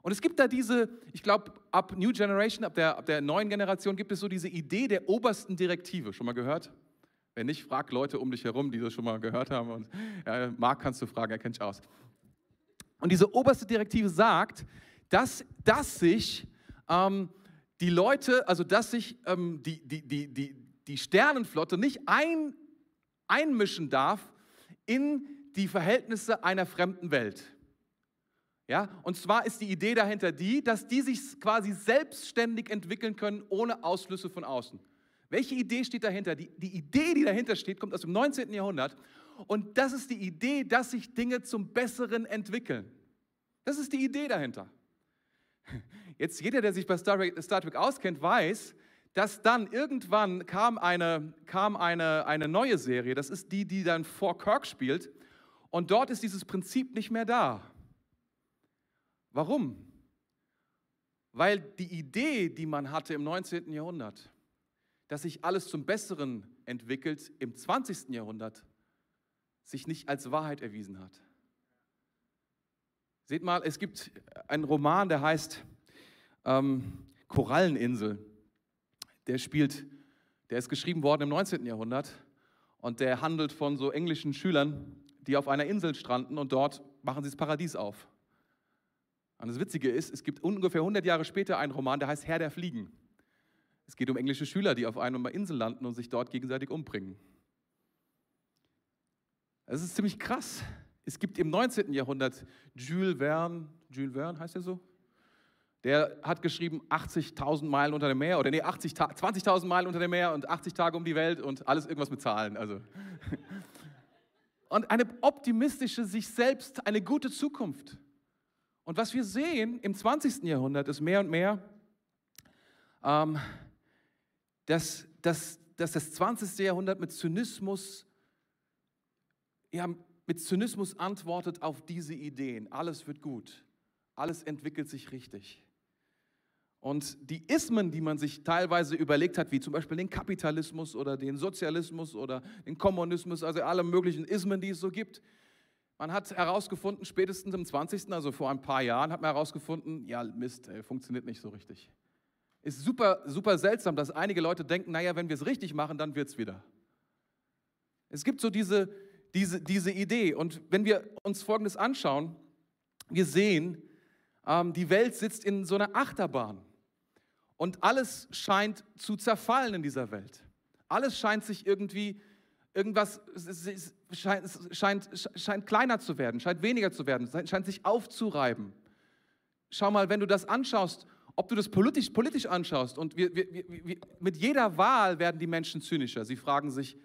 Und es gibt da diese, ich glaube, ab New Generation, ab der, ab der neuen Generation, gibt es so diese Idee der obersten Direktive. Schon mal gehört? Wenn nicht, frag Leute um dich herum, die das schon mal gehört haben. Und ja, Marc kannst du fragen, er kennt sich aus. Und diese oberste Direktive sagt, dass, dass sich ähm, die Leute, also dass sich ähm, die, die, die, die, die Sternenflotte nicht ein, einmischen darf in die Verhältnisse einer fremden Welt. Ja, und zwar ist die Idee dahinter die, dass die sich quasi selbstständig entwickeln können, ohne Ausflüsse von außen. Welche Idee steht dahinter? Die, die Idee, die dahinter steht, kommt aus dem 19. Jahrhundert. Und das ist die Idee, dass sich Dinge zum Besseren entwickeln. Das ist die Idee dahinter. Jetzt jeder, der sich bei Star Trek, Star Trek auskennt, weiß, dass dann irgendwann kam, eine, kam eine, eine neue Serie, das ist die, die dann vor Kirk spielt, und dort ist dieses Prinzip nicht mehr da. Warum? Weil die Idee, die man hatte im 19. Jahrhundert, dass sich alles zum Besseren entwickelt, im 20. Jahrhundert sich nicht als Wahrheit erwiesen hat. Seht mal, es gibt einen Roman, der heißt ähm, Koralleninsel. Der spielt, der ist geschrieben worden im 19. Jahrhundert und der handelt von so englischen Schülern, die auf einer Insel stranden und dort machen sie das Paradies auf. Und das Witzige ist, es gibt ungefähr 100 Jahre später einen Roman, der heißt Herr der Fliegen. Es geht um englische Schüler, die auf einer Insel landen und sich dort gegenseitig umbringen. Das ist ziemlich krass. Es gibt im 19. Jahrhundert Jules Verne, Jules Verne heißt er so? Der hat geschrieben 80.000 Meilen unter dem Meer oder nee, 20.000 Meilen unter dem Meer und 80 Tage um die Welt und alles irgendwas mit Zahlen. Also. [laughs] Und eine optimistische, sich selbst, eine gute Zukunft. Und was wir sehen im 20. Jahrhundert ist mehr und mehr, ähm, dass, dass, dass das 20. Jahrhundert mit Zynismus, ja, mit Zynismus antwortet auf diese Ideen. Alles wird gut, alles entwickelt sich richtig. Und die Ismen, die man sich teilweise überlegt hat, wie zum Beispiel den Kapitalismus oder den Sozialismus oder den Kommunismus, also alle möglichen Ismen, die es so gibt, man hat herausgefunden, spätestens im 20., also vor ein paar Jahren, hat man herausgefunden, ja, Mist, ey, funktioniert nicht so richtig. Ist super, super seltsam, dass einige Leute denken, naja, wenn wir es richtig machen, dann wird es wieder. Es gibt so diese, diese, diese Idee. Und wenn wir uns Folgendes anschauen, wir sehen, ähm, die Welt sitzt in so einer Achterbahn. Und alles scheint zu zerfallen in dieser Welt. Alles scheint sich irgendwie, irgendwas scheint, scheint, scheint kleiner zu werden, scheint weniger zu werden, scheint sich aufzureiben. Schau mal, wenn du das anschaust ob du das politisch, politisch anschaust und wir, wir, wir, mit jeder Wahl werden die Menschen zynischer. Sie fragen sich,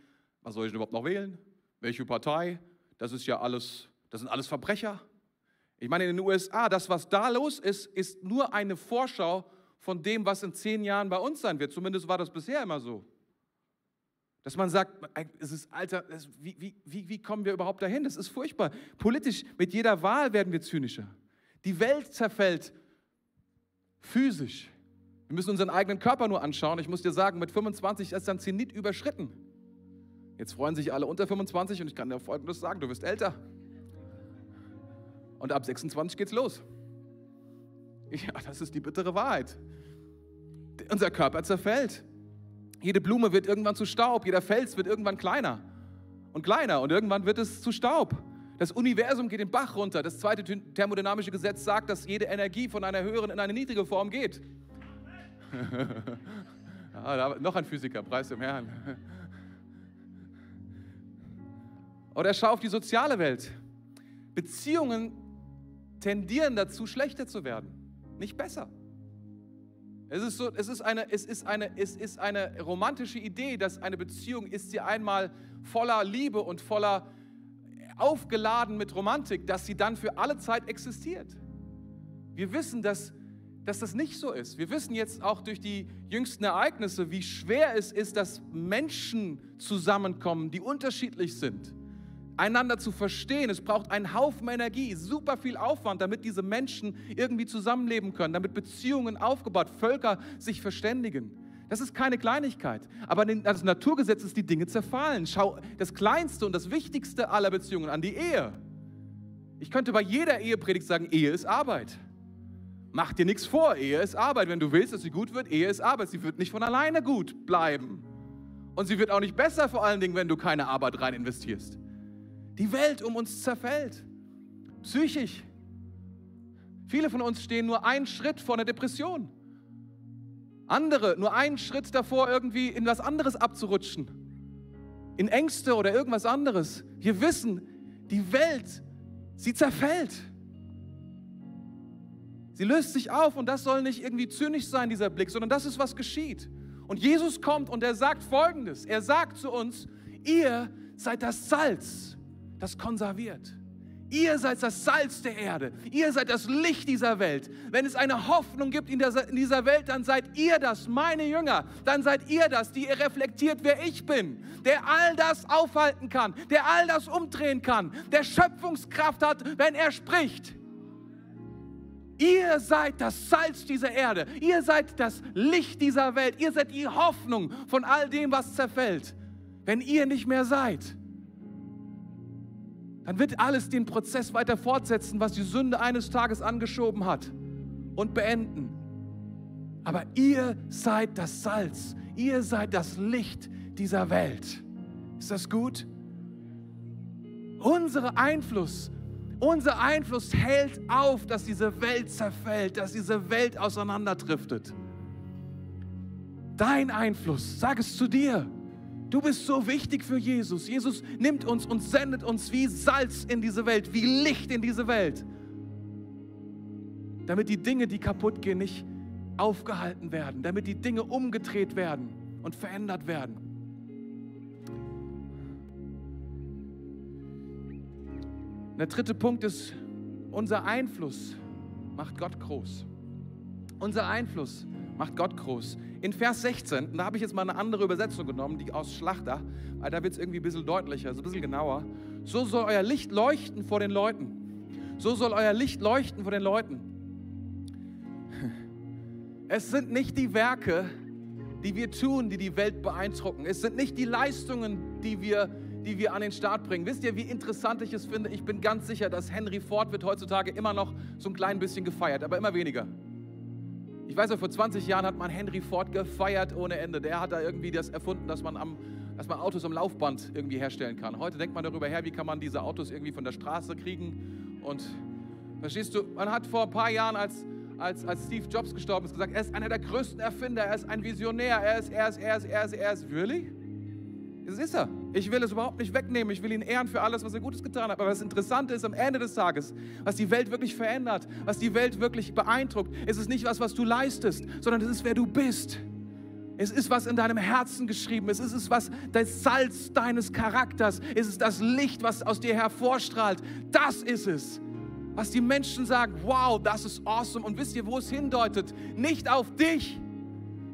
was soll ich denn überhaupt noch wählen? Welche Partei? Das ist ja alles, das sind alles Verbrecher. Ich meine, in den USA, das, was da los ist, ist nur eine Vorschau von dem, was in zehn Jahren bei uns sein wird. Zumindest war das bisher immer so. Dass man sagt, es ist, Alter, es, wie, wie, wie, kommen wir überhaupt dahin? Das ist furchtbar. Politisch, mit jeder Wahl werden wir zynischer. Die Welt zerfällt Physisch. Wir müssen unseren eigenen Körper nur anschauen. Ich muss dir sagen, mit 25 ist dann Zenit überschritten. Jetzt freuen sich alle unter 25 und ich kann dir Folgendes sagen, du wirst älter. Und ab 26 geht's los. Ja, das ist die bittere Wahrheit. Unser Körper zerfällt. Jede Blume wird irgendwann zu Staub, jeder Fels wird irgendwann kleiner und kleiner und irgendwann wird es zu Staub. Das Universum geht den Bach runter. Das zweite thermodynamische Gesetz sagt, dass jede Energie von einer höheren in eine niedrige Form geht. [laughs] ja, noch ein Physiker, preis dem Herrn. Oder schau auf die soziale Welt. Beziehungen tendieren dazu, schlechter zu werden, nicht besser. Es ist, so, es, ist eine, es, ist eine, es ist eine romantische Idee, dass eine Beziehung ist sie einmal voller Liebe und voller aufgeladen mit Romantik, dass sie dann für alle Zeit existiert. Wir wissen, dass, dass das nicht so ist. Wir wissen jetzt auch durch die jüngsten Ereignisse, wie schwer es ist, dass Menschen zusammenkommen, die unterschiedlich sind. Einander zu verstehen. Es braucht einen Haufen Energie, super viel Aufwand, damit diese Menschen irgendwie zusammenleben können, damit Beziehungen aufgebaut, Völker sich verständigen. Das ist keine Kleinigkeit. Aber das Naturgesetz ist, die Dinge zerfallen. Schau das Kleinste und das Wichtigste aller Beziehungen an die Ehe. Ich könnte bei jeder Ehepredigt sagen, Ehe ist Arbeit. Mach dir nichts vor, Ehe ist Arbeit. Wenn du willst, dass sie gut wird, Ehe ist Arbeit. Sie wird nicht von alleine gut bleiben. Und sie wird auch nicht besser, vor allen Dingen, wenn du keine Arbeit rein investierst. Die Welt um uns zerfällt. Psychisch. Viele von uns stehen nur einen Schritt vor einer Depression. Andere nur einen Schritt davor, irgendwie in was anderes abzurutschen. In Ängste oder irgendwas anderes. Wir wissen, die Welt, sie zerfällt. Sie löst sich auf und das soll nicht irgendwie zynisch sein, dieser Blick, sondern das ist, was geschieht. Und Jesus kommt und er sagt Folgendes. Er sagt zu uns, ihr seid das Salz, das konserviert. Ihr seid das Salz der Erde. Ihr seid das Licht dieser Welt. Wenn es eine Hoffnung gibt in dieser Welt, dann seid ihr das, meine Jünger. Dann seid ihr das, die ihr reflektiert, wer ich bin. Der all das aufhalten kann, der all das umdrehen kann, der Schöpfungskraft hat, wenn er spricht. Ihr seid das Salz dieser Erde. Ihr seid das Licht dieser Welt. Ihr seid die Hoffnung von all dem, was zerfällt. Wenn ihr nicht mehr seid, dann wird alles den Prozess weiter fortsetzen, was die Sünde eines Tages angeschoben hat und beenden. Aber ihr seid das Salz, ihr seid das Licht dieser Welt. Ist das gut? Unser Einfluss, unser Einfluss hält auf, dass diese Welt zerfällt, dass diese Welt auseinanderdriftet. Dein Einfluss, sag es zu dir. Du bist so wichtig für Jesus. Jesus nimmt uns und sendet uns wie Salz in diese Welt, wie Licht in diese Welt. Damit die Dinge, die kaputt gehen, nicht aufgehalten werden, damit die Dinge umgedreht werden und verändert werden. Der dritte Punkt ist, unser Einfluss macht Gott groß. Unser Einfluss macht Gott groß. In Vers 16, da habe ich jetzt mal eine andere Übersetzung genommen, die aus Schlachter, weil da wird es irgendwie ein bisschen deutlicher, also ein bisschen genauer. So soll euer Licht leuchten vor den Leuten. So soll euer Licht leuchten vor den Leuten. Es sind nicht die Werke, die wir tun, die die Welt beeindrucken. Es sind nicht die Leistungen, die wir, die wir an den Start bringen. Wisst ihr, wie interessant ich es finde? Ich bin ganz sicher, dass Henry Ford wird heutzutage immer noch so ein klein bisschen gefeiert, aber immer weniger. Ich weiß noch, vor 20 Jahren hat man Henry Ford gefeiert ohne Ende. Der hat da irgendwie das erfunden, dass man, am, dass man Autos am Laufband irgendwie herstellen kann. Heute denkt man darüber her, wie kann man diese Autos irgendwie von der Straße kriegen. Und verstehst du, man hat vor ein paar Jahren, als, als, als Steve Jobs gestorben ist, gesagt, er ist einer der größten Erfinder, er ist ein Visionär, er ist, er ist, er ist, er ist, er ist. Really? Das ist er. Ich will es überhaupt nicht wegnehmen. Ich will ihn ehren für alles, was er Gutes getan hat. Aber das Interessante ist, am Ende des Tages, was die Welt wirklich verändert, was die Welt wirklich beeindruckt, ist es nicht was, was du leistest, sondern es ist, wer du bist. Es ist, was in deinem Herzen geschrieben ist. Es ist, was das Salz deines Charakters. Es ist das Licht, was aus dir hervorstrahlt. Das ist es, was die Menschen sagen, wow, das ist awesome. Und wisst ihr, wo es hindeutet? Nicht auf dich,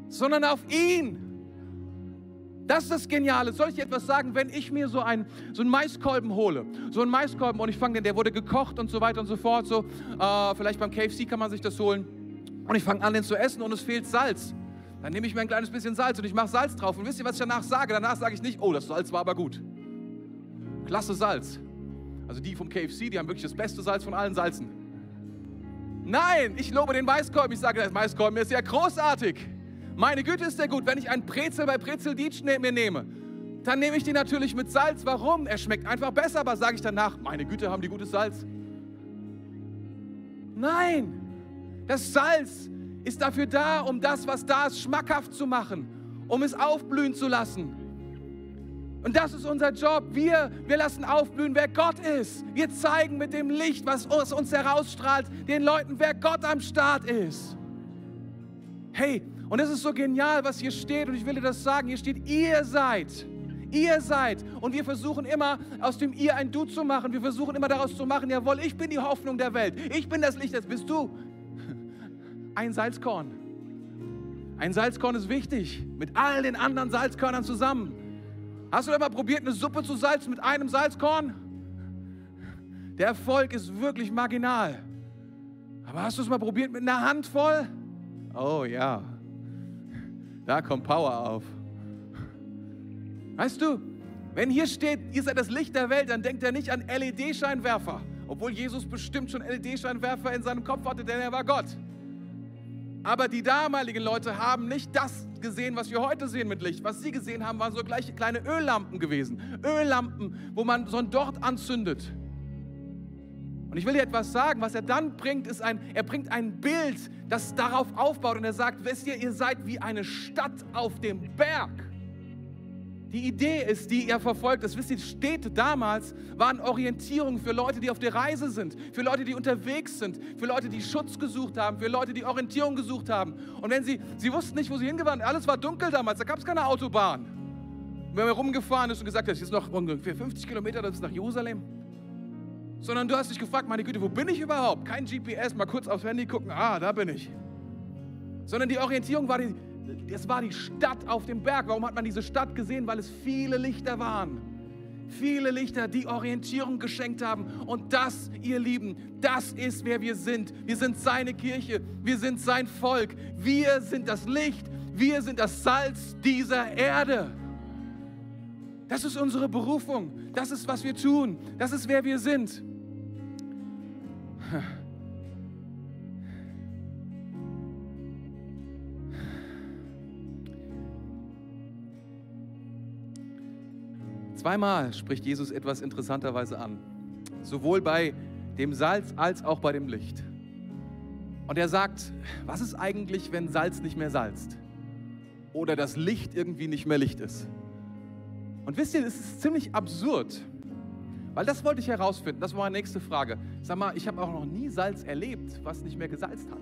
sondern auf ihn. Das ist das Geniale. Soll ich etwas sagen, wenn ich mir so einen, so einen Maiskolben hole, so einen Maiskolben und ich fange den, der wurde gekocht und so weiter und so fort, so, äh, vielleicht beim KFC kann man sich das holen und ich fange an, den zu essen und es fehlt Salz. Dann nehme ich mir ein kleines bisschen Salz und ich mache Salz drauf. Und wisst ihr, was ich danach sage? Danach sage ich nicht, oh, das Salz war aber gut. Klasse Salz. Also die vom KFC, die haben wirklich das beste Salz von allen Salzen. Nein, ich lobe den Maiskolben. Ich sage, der Maiskolben ist ja großartig. Meine Güte ist der gut. Wenn ich einen Brezel bei Brezel Dietsch mir nehme, dann nehme ich die natürlich mit Salz. Warum? Er schmeckt einfach besser, aber sage ich danach, meine Güte, haben die gutes Salz? Nein, das Salz ist dafür da, um das, was da ist, schmackhaft zu machen, um es aufblühen zu lassen. Und das ist unser Job. Wir, wir lassen aufblühen, wer Gott ist. Wir zeigen mit dem Licht, was uns herausstrahlt, den Leuten, wer Gott am Start ist. Hey, und es ist so genial, was hier steht. Und ich will dir das sagen. Hier steht, ihr seid. Ihr seid. Und wir versuchen immer, aus dem ihr ein Du zu machen. Wir versuchen immer daraus zu machen, jawohl, ich bin die Hoffnung der Welt. Ich bin das Licht. Das bist du. [laughs] Ein Salzkorn. Ein Salzkorn ist wichtig. Mit all den anderen Salzkörnern zusammen. Hast du denn mal probiert, eine Suppe zu salzen mit einem Salzkorn? Der Erfolg ist wirklich marginal. Aber hast du es mal probiert mit einer Handvoll? Oh ja. Da kommt Power auf. Weißt du, wenn hier steht, ihr seid das Licht der Welt, dann denkt er nicht an LED-Scheinwerfer. Obwohl Jesus bestimmt schon LED-Scheinwerfer in seinem Kopf hatte, denn er war Gott. Aber die damaligen Leute haben nicht das gesehen, was wir heute sehen mit Licht. Was sie gesehen haben, waren so gleiche kleine Öllampen gewesen. Öllampen, wo man so ein Dort anzündet. Und ich will dir etwas sagen, was er dann bringt, ist ein, er bringt ein Bild, das darauf aufbaut und er sagt, wisst ihr, ihr seid wie eine Stadt auf dem Berg. Die Idee ist, die er verfolgt ist, wisst ihr, Städte damals waren Orientierung für Leute, die auf der Reise sind, für Leute, die unterwegs sind, für Leute, die Schutz gesucht haben, für Leute, die Orientierung gesucht haben. Und wenn sie, sie wussten nicht, wo sie hingewandt, alles war dunkel damals, da gab es keine Autobahn. Und wenn man rumgefahren ist und gesagt hat, es ist noch ungefähr 50 Kilometer, das ist nach Jerusalem, sondern du hast dich gefragt, meine Güte, wo bin ich überhaupt? Kein GPS, mal kurz aufs Handy gucken, ah, da bin ich. Sondern die Orientierung war die, es war die Stadt auf dem Berg. Warum hat man diese Stadt gesehen? Weil es viele Lichter waren. Viele Lichter, die Orientierung geschenkt haben. Und das, ihr Lieben, das ist, wer wir sind. Wir sind seine Kirche. Wir sind sein Volk. Wir sind das Licht. Wir sind das Salz dieser Erde. Das ist unsere Berufung. Das ist, was wir tun. Das ist, wer wir sind. Zweimal spricht Jesus etwas interessanterweise an. Sowohl bei dem Salz als auch bei dem Licht. Und er sagt, was ist eigentlich, wenn Salz nicht mehr salzt? Oder das Licht irgendwie nicht mehr Licht ist? Und wisst ihr, es ist ziemlich absurd, weil das wollte ich herausfinden. Das war meine nächste Frage. Sag mal, ich habe auch noch nie Salz erlebt, was nicht mehr gesalzt hat.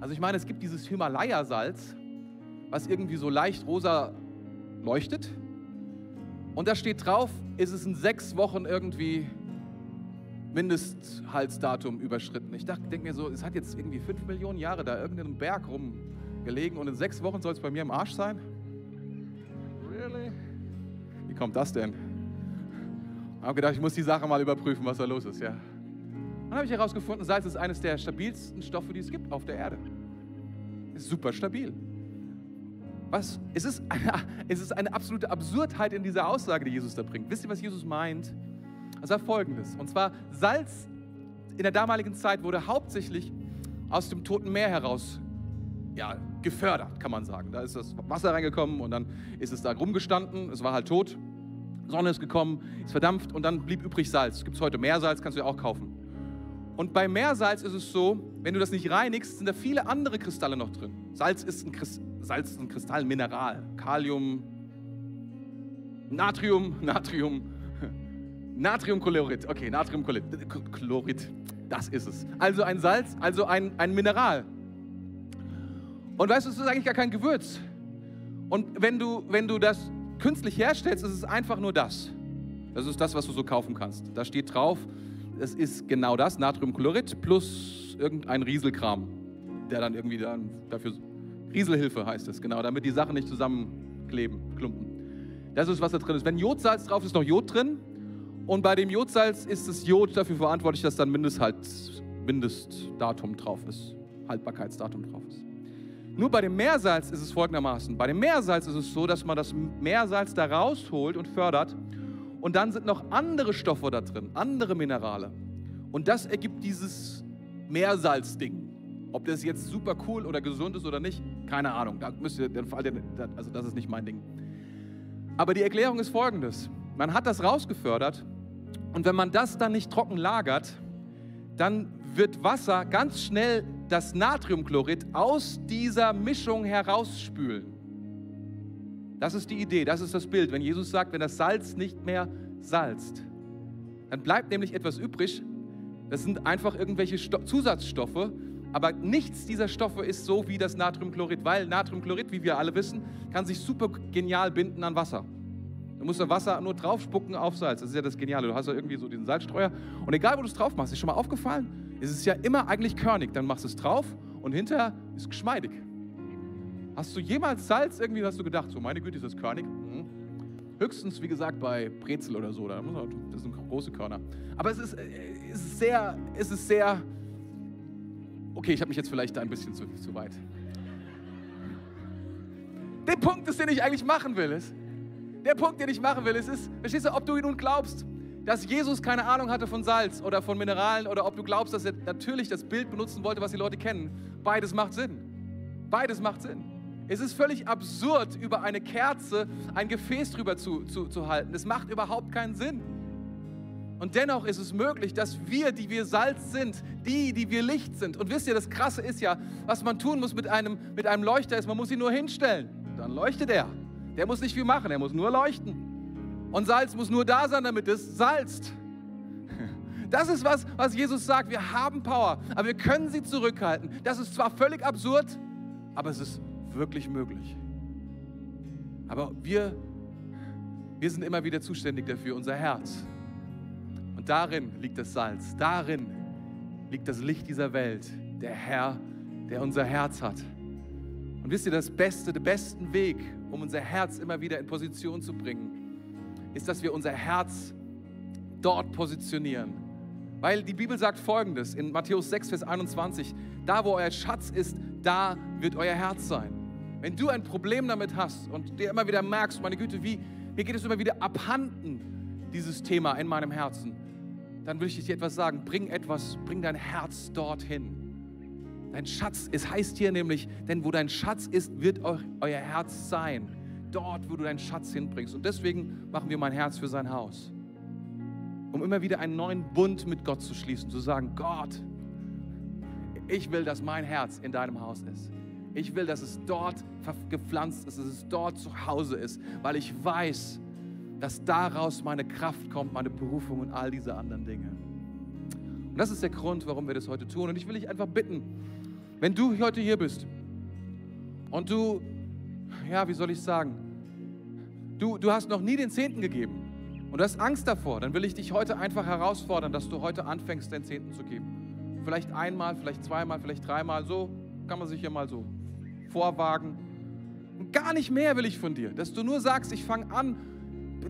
Also ich meine, es gibt dieses Himalaya-Salz, was irgendwie so leicht rosa leuchtet. Und da steht drauf, ist es in sechs Wochen irgendwie Mindesthaltsdatum überschritten. Ich denke mir so, es hat jetzt irgendwie fünf Millionen Jahre da irgendeinem Berg rumgelegen und in sechs Wochen soll es bei mir im Arsch sein? Really? Kommt das denn? Ich habe gedacht, ich muss die Sache mal überprüfen, was da los ist. Ja. Dann habe ich herausgefunden, Salz ist eines der stabilsten Stoffe, die es gibt auf der Erde. Ist super stabil. Was? Es ist, eine, [laughs] es ist eine absolute Absurdheit in dieser Aussage, die Jesus da bringt. Wisst ihr, was Jesus meint? Das war folgendes. Und zwar, Salz in der damaligen Zeit wurde hauptsächlich aus dem Toten Meer heraus ja, gefördert, kann man sagen. Da ist das Wasser reingekommen und dann ist es da rumgestanden. Es war halt tot. Sonne ist gekommen, ist verdampft und dann blieb übrig Salz. Gibt es heute Meersalz, kannst du ja auch kaufen. Und bei Meersalz ist es so, wenn du das nicht reinigst, sind da viele andere Kristalle noch drin. Salz ist ein, Christ, Salz ist ein Kristallmineral. Kalium, Natrium, [laughs] Natrium, Natriumchlorid. Okay, Natriumchlorid. Das ist es. Also ein Salz, also ein, ein Mineral. Und weißt du, es ist eigentlich gar kein Gewürz. Und wenn du, wenn du das künstlich herstellst, ist es einfach nur das. Das ist das, was du so kaufen kannst. Da steht drauf, es ist genau das, Natriumchlorid plus irgendein Rieselkram, der dann irgendwie dann dafür, Rieselhilfe heißt es, genau, damit die Sachen nicht zusammenkleben, klumpen. Das ist, was da drin ist. Wenn Jodsalz drauf ist, ist noch Jod drin. Und bei dem Jodsalz ist das Jod dafür verantwortlich, dass dann Mindesthalt, Mindestdatum drauf ist, Haltbarkeitsdatum drauf ist. Nur bei dem Meersalz ist es folgendermaßen. Bei dem Meersalz ist es so, dass man das Meersalz da rausholt und fördert und dann sind noch andere Stoffe da drin, andere Minerale. Und das ergibt dieses Meersalzding. Ob das jetzt super cool oder gesund ist oder nicht, keine Ahnung. Da müsst ihr also das ist nicht mein Ding. Aber die Erklärung ist folgendes. Man hat das rausgefördert und wenn man das dann nicht trocken lagert, dann wird Wasser ganz schnell das Natriumchlorid aus dieser Mischung herausspülen. Das ist die Idee, das ist das Bild. Wenn Jesus sagt, wenn das Salz nicht mehr salzt, dann bleibt nämlich etwas übrig. Das sind einfach irgendwelche Sto Zusatzstoffe, aber nichts dieser Stoffe ist so wie das Natriumchlorid, weil Natriumchlorid, wie wir alle wissen, kann sich super genial binden an Wasser. Du musst das Wasser nur draufspucken auf Salz. Das ist ja das Geniale. Du hast ja irgendwie so diesen Salzstreuer. Und egal, wo du es drauf machst, ist schon mal aufgefallen, ist es ja immer eigentlich körnig. Dann machst du es drauf und hinterher ist es geschmeidig. Hast du jemals Salz irgendwie, hast du gedacht, so meine Güte, ist das körnig? Hm. Höchstens, wie gesagt, bei Brezel oder so, das sind große Körner. Aber es ist, äh, ist sehr, es ist sehr, okay, ich habe mich jetzt vielleicht da ein bisschen zu, zu weit. Der Punkt ist, den ich eigentlich machen will, ist, der Punkt, den ich machen will, ist, ist, verstehst du, ob du nun glaubst, dass Jesus keine Ahnung hatte von Salz oder von Mineralen oder ob du glaubst, dass er natürlich das Bild benutzen wollte, was die Leute kennen. Beides macht Sinn. Beides macht Sinn. Es ist völlig absurd, über eine Kerze ein Gefäß drüber zu, zu, zu halten. Es macht überhaupt keinen Sinn. Und dennoch ist es möglich, dass wir, die wir Salz sind, die, die wir Licht sind. Und wisst ihr, das Krasse ist ja, was man tun muss mit einem, mit einem Leuchter, ist, man muss ihn nur hinstellen. Dann leuchtet er. Der muss nicht viel machen, er muss nur leuchten. Und Salz muss nur da sein, damit es salzt. Das ist was, was Jesus sagt. Wir haben Power, aber wir können sie zurückhalten. Das ist zwar völlig absurd, aber es ist wirklich möglich. Aber wir, wir sind immer wieder zuständig dafür, unser Herz. Und darin liegt das Salz, darin liegt das Licht dieser Welt, der Herr, der unser Herz hat. Und wisst ihr, das Beste, der besten Weg, um unser Herz immer wieder in Position zu bringen, ist, dass wir unser Herz dort positionieren. Weil die Bibel sagt folgendes in Matthäus 6, Vers 21, da wo euer Schatz ist, da wird euer Herz sein. Wenn du ein Problem damit hast und dir immer wieder merkst, meine Güte, wie, mir geht es immer wieder abhanden, dieses Thema in meinem Herzen, dann will ich dir etwas sagen. Bring etwas, bring dein Herz dorthin. Dein Schatz, es heißt hier nämlich, denn wo dein Schatz ist, wird euer Herz sein. Dort, wo du deinen Schatz hinbringst. Und deswegen machen wir mein Herz für sein Haus. Um immer wieder einen neuen Bund mit Gott zu schließen, zu sagen, Gott, ich will, dass mein Herz in deinem Haus ist. Ich will, dass es dort gepflanzt ist, dass es dort zu Hause ist, weil ich weiß, dass daraus meine Kraft kommt, meine Berufung und all diese anderen Dinge. Und das ist der Grund, warum wir das heute tun. Und ich will dich einfach bitten, wenn du heute hier bist und du, ja, wie soll ich sagen, du, du hast noch nie den Zehnten gegeben und du hast Angst davor, dann will ich dich heute einfach herausfordern, dass du heute anfängst, den Zehnten zu geben. Vielleicht einmal, vielleicht zweimal, vielleicht dreimal, so kann man sich hier mal so vorwagen. Und gar nicht mehr will ich von dir, dass du nur sagst, ich fange an,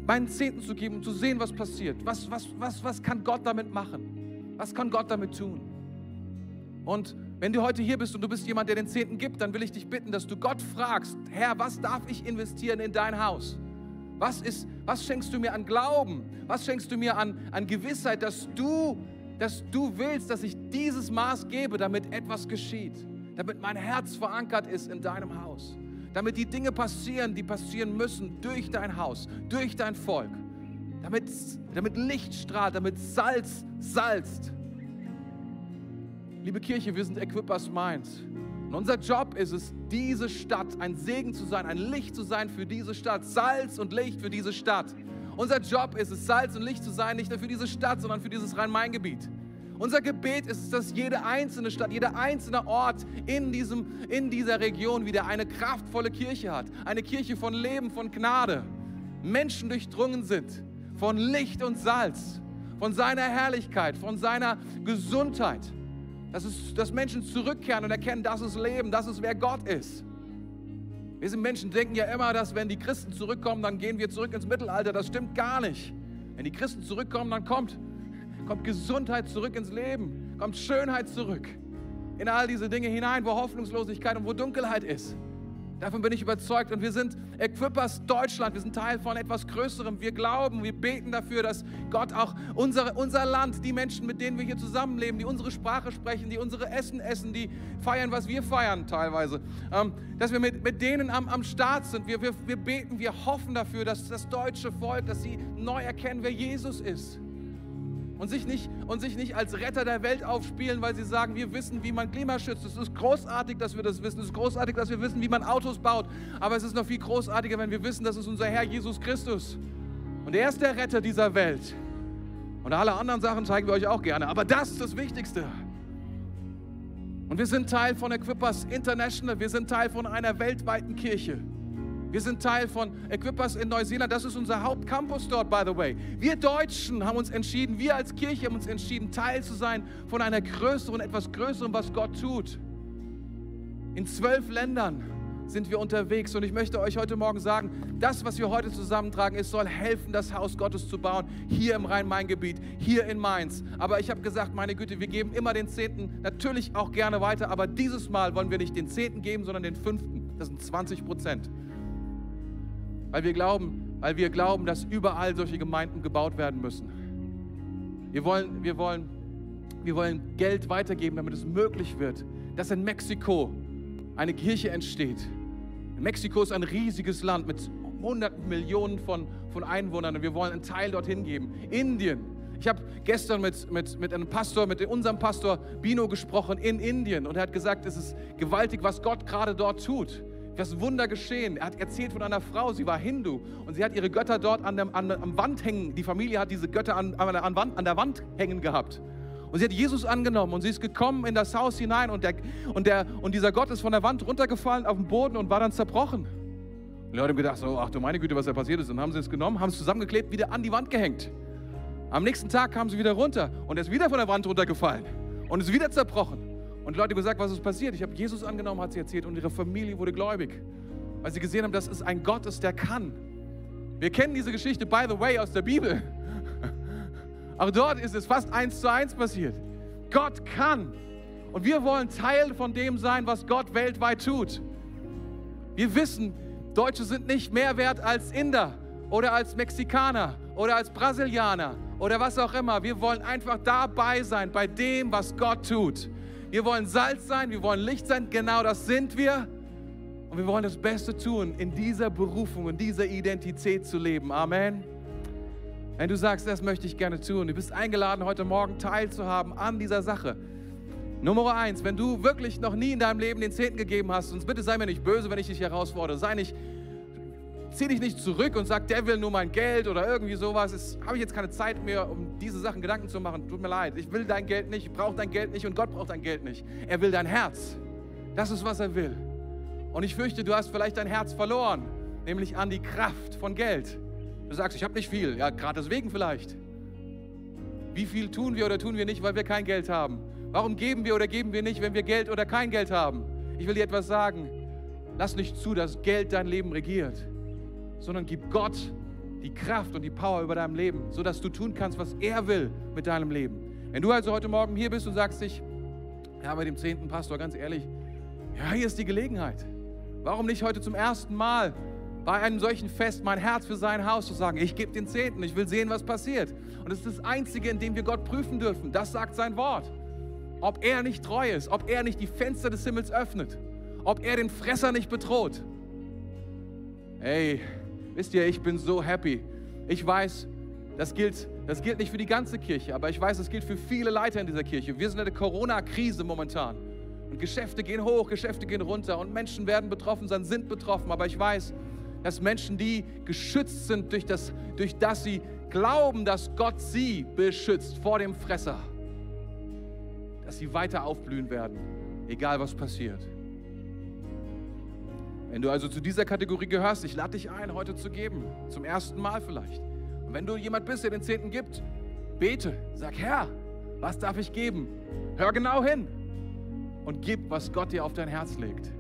meinen Zehnten zu geben und zu sehen, was passiert. Was, was, was, was kann Gott damit machen? Was kann Gott damit tun? Und wenn du heute hier bist und du bist jemand, der den Zehnten gibt, dann will ich dich bitten, dass du Gott fragst, Herr, was darf ich investieren in dein Haus? Was, ist, was schenkst du mir an Glauben? Was schenkst du mir an, an Gewissheit, dass du, dass du willst, dass ich dieses Maß gebe, damit etwas geschieht? Damit mein Herz verankert ist in deinem Haus? damit die Dinge passieren, die passieren müssen durch dein Haus, durch dein Volk, damit, damit Licht strahlt, damit Salz salzt. Liebe Kirche, wir sind Equippers Mainz. Und unser Job ist es, diese Stadt ein Segen zu sein, ein Licht zu sein für diese Stadt, Salz und Licht für diese Stadt. Unser Job ist es, Salz und Licht zu sein, nicht nur für diese Stadt, sondern für dieses Rhein-Main-Gebiet. Unser Gebet ist es, dass jede einzelne Stadt, jeder einzelne Ort in, diesem, in dieser Region wieder eine kraftvolle Kirche hat. Eine Kirche von Leben, von Gnade. Menschen durchdrungen sind von Licht und Salz, von seiner Herrlichkeit, von seiner Gesundheit. Dass, es, dass Menschen zurückkehren und erkennen, das ist Leben, das ist wer Gott ist. Wir sind Menschen, denken ja immer, dass wenn die Christen zurückkommen, dann gehen wir zurück ins Mittelalter. Das stimmt gar nicht. Wenn die Christen zurückkommen, dann kommt kommt Gesundheit zurück ins Leben, kommt Schönheit zurück in all diese Dinge hinein, wo Hoffnungslosigkeit und wo Dunkelheit ist. Davon bin ich überzeugt. Und wir sind Equippers Deutschland. Wir sind Teil von etwas Größerem. Wir glauben, wir beten dafür, dass Gott auch unsere, unser Land, die Menschen, mit denen wir hier zusammenleben, die unsere Sprache sprechen, die unsere Essen essen, die feiern, was wir feiern teilweise, ähm, dass wir mit, mit denen am, am Start sind. Wir, wir, wir beten, wir hoffen dafür, dass das deutsche Volk, dass sie neu erkennen, wer Jesus ist und sich, nicht, und sich nicht als Retter der Welt aufspielen, weil sie sagen, wir wissen, wie man Klima schützt. Es ist großartig, dass wir das wissen. Es ist großartig, dass wir wissen, wie man Autos baut. Aber es ist noch viel großartiger, wenn wir wissen, das ist unser Herr Jesus Christus. Und er ist der Retter dieser Welt. Und alle anderen Sachen zeigen wir euch auch gerne. Aber das ist das Wichtigste. Und wir sind Teil von Equippers International. Wir sind Teil von einer weltweiten Kirche. Wir sind Teil von Equippers in Neuseeland. Das ist unser Hauptcampus dort, by the way. Wir Deutschen haben uns entschieden, wir als Kirche haben uns entschieden, Teil zu sein von einer größeren, etwas größeren, was Gott tut. In zwölf Ländern sind wir unterwegs und ich möchte euch heute Morgen sagen, das, was wir heute zusammentragen, es soll helfen, das Haus Gottes zu bauen, hier im Rhein-Main-Gebiet, hier in Mainz. Aber ich habe gesagt, meine Güte, wir geben immer den Zehnten, natürlich auch gerne weiter, aber dieses Mal wollen wir nicht den Zehnten geben, sondern den Fünften. Das sind 20 Prozent. Weil wir glauben, weil wir glauben, dass überall solche Gemeinden gebaut werden müssen. Wir wollen, wir wollen, wir wollen Geld weitergeben, damit es möglich wird, dass in Mexiko eine Kirche entsteht. Mexiko ist ein riesiges Land mit hunderten Millionen von, von Einwohnern und wir wollen einen Teil dorthin geben. Indien. Ich habe gestern mit, mit, mit einem Pastor, mit unserem Pastor Bino gesprochen in Indien und er hat gesagt, es ist gewaltig, was Gott gerade dort tut das Wunder geschehen. Er hat erzählt von einer Frau, sie war Hindu und sie hat ihre Götter dort an der, an der Wand hängen. Die Familie hat diese Götter an, an, an, Wand, an der Wand hängen gehabt. Und sie hat Jesus angenommen und sie ist gekommen in das Haus hinein und, der, und, der, und dieser Gott ist von der Wand runtergefallen auf den Boden und war dann zerbrochen. Und die Leute haben gedacht, so, ach du meine Güte, was da passiert ist. Und haben sie es genommen, haben es zusammengeklebt, wieder an die Wand gehängt. Am nächsten Tag kamen sie wieder runter und er ist wieder von der Wand runtergefallen und ist wieder zerbrochen. Und Leute gesagt, was ist passiert? Ich habe Jesus angenommen, hat sie erzählt, und ihre Familie wurde gläubig, weil sie gesehen haben, dass es ein Gott ist, der kann. Wir kennen diese Geschichte, by the way, aus der Bibel. [laughs] Aber dort ist es fast eins zu eins passiert. Gott kann. Und wir wollen Teil von dem sein, was Gott weltweit tut. Wir wissen, Deutsche sind nicht mehr wert als Inder oder als Mexikaner oder als Brasilianer oder was auch immer. Wir wollen einfach dabei sein bei dem, was Gott tut. Wir wollen Salz sein, wir wollen Licht sein, genau das sind wir. Und wir wollen das Beste tun, in dieser Berufung, in dieser Identität zu leben. Amen. Wenn du sagst, das möchte ich gerne tun, du bist eingeladen, heute Morgen teilzuhaben an dieser Sache. Nummer eins, wenn du wirklich noch nie in deinem Leben den Zehnten gegeben hast, und bitte sei mir nicht böse, wenn ich dich herausfordere, sei nicht, zieh dich nicht zurück und sag, der will nur mein Geld oder irgendwie sowas. Habe ich jetzt keine Zeit mehr, um diese Sachen Gedanken zu machen. Tut mir leid, ich will dein Geld nicht, ich brauche dein Geld nicht und Gott braucht dein Geld nicht. Er will dein Herz. Das ist, was er will. Und ich fürchte, du hast vielleicht dein Herz verloren, nämlich an die Kraft von Geld. Du sagst, ich habe nicht viel, ja, gerade deswegen vielleicht. Wie viel tun wir oder tun wir nicht, weil wir kein Geld haben? Warum geben wir oder geben wir nicht, wenn wir Geld oder kein Geld haben? Ich will dir etwas sagen. Lass nicht zu, dass Geld dein Leben regiert, sondern gib Gott die Kraft und die Power über deinem Leben, sodass du tun kannst, was er will mit deinem Leben. Wenn du also heute Morgen hier bist und sagst dich, ja, bei dem zehnten Pastor, ganz ehrlich, ja, hier ist die Gelegenheit. Warum nicht heute zum ersten Mal bei einem solchen Fest mein Herz für sein Haus zu sagen, ich gebe den Zehnten, ich will sehen, was passiert. Und es ist das Einzige, in dem wir Gott prüfen dürfen. Das sagt sein Wort. Ob er nicht treu ist, ob er nicht die Fenster des Himmels öffnet, ob er den Fresser nicht bedroht. Hey, wisst ihr, ich bin so happy. Ich weiß, das gilt, das gilt nicht für die ganze Kirche, aber ich weiß, es gilt für viele Leiter in dieser Kirche. Wir sind in der Corona-Krise momentan. Und Geschäfte gehen hoch, Geschäfte gehen runter und Menschen werden betroffen sein, sind betroffen. Aber ich weiß, dass Menschen, die geschützt sind durch das, durch das sie glauben, dass Gott sie beschützt vor dem Fresser, dass sie weiter aufblühen werden, egal was passiert. Wenn du also zu dieser Kategorie gehörst, ich lade dich ein, heute zu geben, zum ersten Mal vielleicht. Und wenn du jemand bist, der den Zehnten gibt, bete, sag Herr, was darf ich geben? Hör genau hin und gib, was Gott dir auf dein Herz legt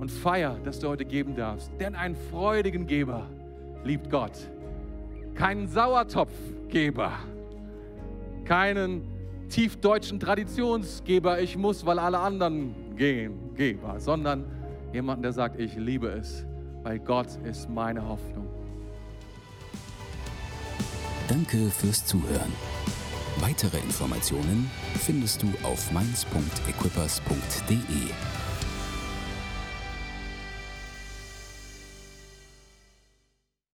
und feier, dass du heute geben darfst. Denn einen freudigen Geber liebt Gott. Keinen Sauertopfgeber, keinen tiefdeutschen Traditionsgeber, ich muss, weil alle anderen gehen, Geber, sondern jemanden, der sagt, ich liebe es, weil Gott ist meine Hoffnung. Danke fürs Zuhören. Weitere Informationen findest du auf mainz.equippers.de.